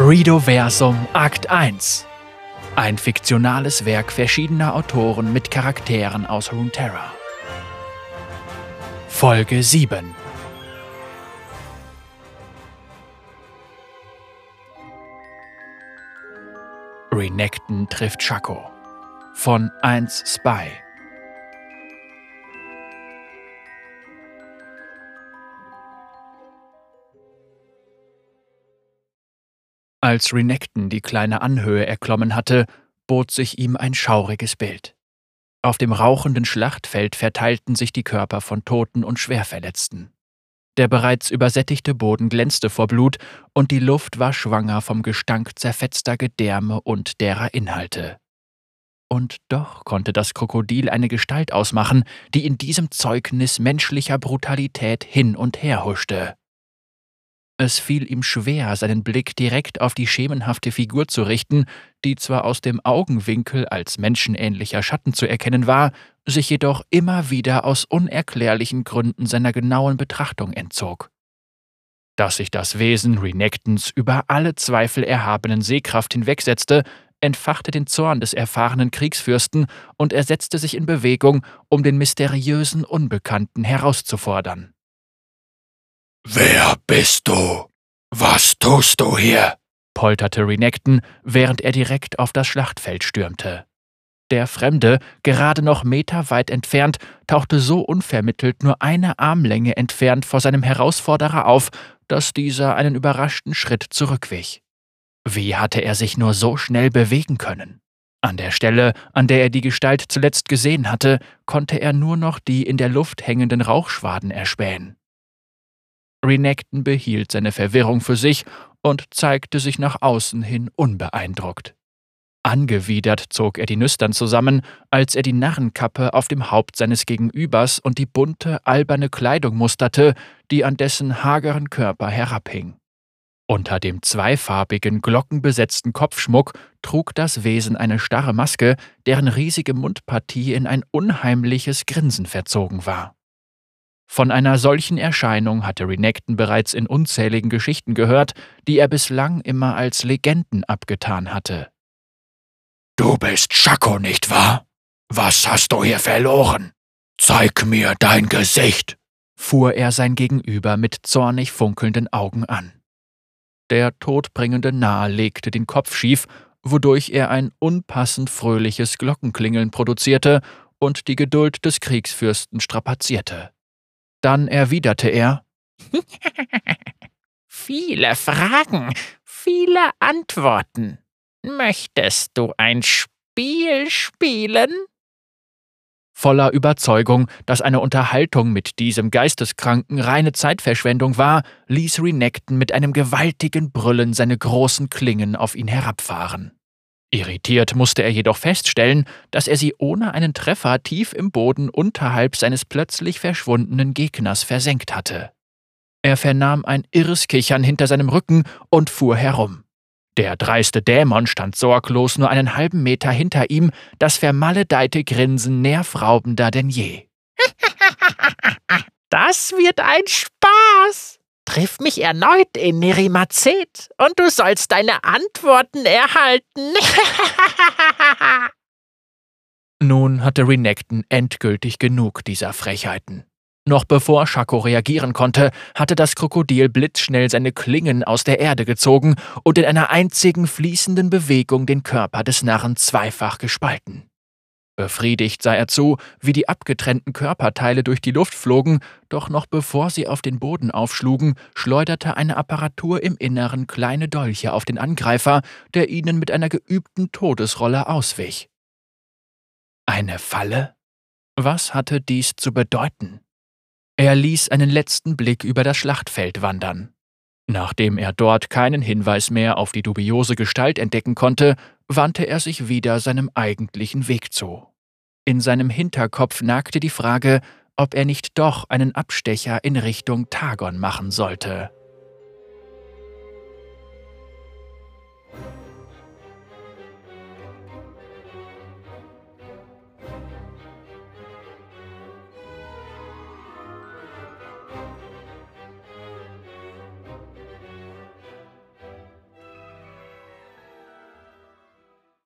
Redoversum Akt 1 Ein fiktionales Werk verschiedener Autoren mit Charakteren aus Runeterra. Folge 7 Renekton trifft Shaco. Von 1 Spy Als Renekton die kleine Anhöhe erklommen hatte, bot sich ihm ein schauriges Bild. Auf dem rauchenden Schlachtfeld verteilten sich die Körper von Toten und Schwerverletzten. Der bereits übersättigte Boden glänzte vor Blut und die Luft war schwanger vom Gestank zerfetzter Gedärme und derer Inhalte. Und doch konnte das Krokodil eine Gestalt ausmachen, die in diesem Zeugnis menschlicher Brutalität hin und her huschte. Es fiel ihm schwer, seinen Blick direkt auf die schemenhafte Figur zu richten, die zwar aus dem Augenwinkel als menschenähnlicher Schatten zu erkennen war, sich jedoch immer wieder aus unerklärlichen Gründen seiner genauen Betrachtung entzog. Dass sich das Wesen Renektons über alle Zweifel erhabenen Sehkraft hinwegsetzte, entfachte den Zorn des erfahrenen Kriegsfürsten und er setzte sich in Bewegung, um den mysteriösen Unbekannten herauszufordern. Wer bist du? Was tust du hier? polterte Renekton, während er direkt auf das Schlachtfeld stürmte. Der Fremde, gerade noch meterweit entfernt, tauchte so unvermittelt nur eine Armlänge entfernt vor seinem Herausforderer auf, dass dieser einen überraschten Schritt zurückwich. Wie hatte er sich nur so schnell bewegen können? An der Stelle, an der er die Gestalt zuletzt gesehen hatte, konnte er nur noch die in der Luft hängenden Rauchschwaden erspähen. Renekton behielt seine Verwirrung für sich und zeigte sich nach außen hin unbeeindruckt. Angewidert zog er die Nüstern zusammen, als er die Narrenkappe auf dem Haupt seines Gegenübers und die bunte, alberne Kleidung musterte, die an dessen hageren Körper herabhing. Unter dem zweifarbigen, glockenbesetzten Kopfschmuck trug das Wesen eine starre Maske, deren riesige Mundpartie in ein unheimliches Grinsen verzogen war. Von einer solchen Erscheinung hatte Renekton bereits in unzähligen Geschichten gehört, die er bislang immer als Legenden abgetan hatte. Du bist Schako, nicht wahr? Was hast du hier verloren? Zeig mir dein Gesicht, fuhr er sein Gegenüber mit zornig funkelnden Augen an. Der todbringende Narr legte den Kopf schief, wodurch er ein unpassend fröhliches Glockenklingeln produzierte und die Geduld des Kriegsfürsten strapazierte. Dann erwiderte er Viele Fragen, viele Antworten. Möchtest du ein Spiel spielen? Voller Überzeugung, dass eine Unterhaltung mit diesem Geisteskranken reine Zeitverschwendung war, ließ Renekton mit einem gewaltigen Brüllen seine großen Klingen auf ihn herabfahren. Irritiert musste er jedoch feststellen, dass er sie ohne einen Treffer tief im Boden unterhalb seines plötzlich verschwundenen Gegners versenkt hatte. Er vernahm ein irres Kichern hinter seinem Rücken und fuhr herum. Der dreiste Dämon stand sorglos nur einen halben Meter hinter ihm, das vermaledeite Grinsen nervraubender denn je. Das wird ein Spaß, Triff mich erneut in Nerimazet und du sollst deine Antworten erhalten. Nun hatte Renekton endgültig genug dieser Frechheiten. Noch bevor Schako reagieren konnte, hatte das Krokodil blitzschnell seine Klingen aus der Erde gezogen und in einer einzigen fließenden Bewegung den Körper des Narren zweifach gespalten. Befriedigt sah er zu, wie die abgetrennten Körperteile durch die Luft flogen, doch noch bevor sie auf den Boden aufschlugen, schleuderte eine Apparatur im Inneren kleine Dolche auf den Angreifer, der ihnen mit einer geübten Todesrolle auswich. Eine Falle? Was hatte dies zu bedeuten? Er ließ einen letzten Blick über das Schlachtfeld wandern. Nachdem er dort keinen Hinweis mehr auf die dubiose Gestalt entdecken konnte, wandte er sich wieder seinem eigentlichen Weg zu. In seinem Hinterkopf nagte die Frage, ob er nicht doch einen Abstecher in Richtung Tagon machen sollte.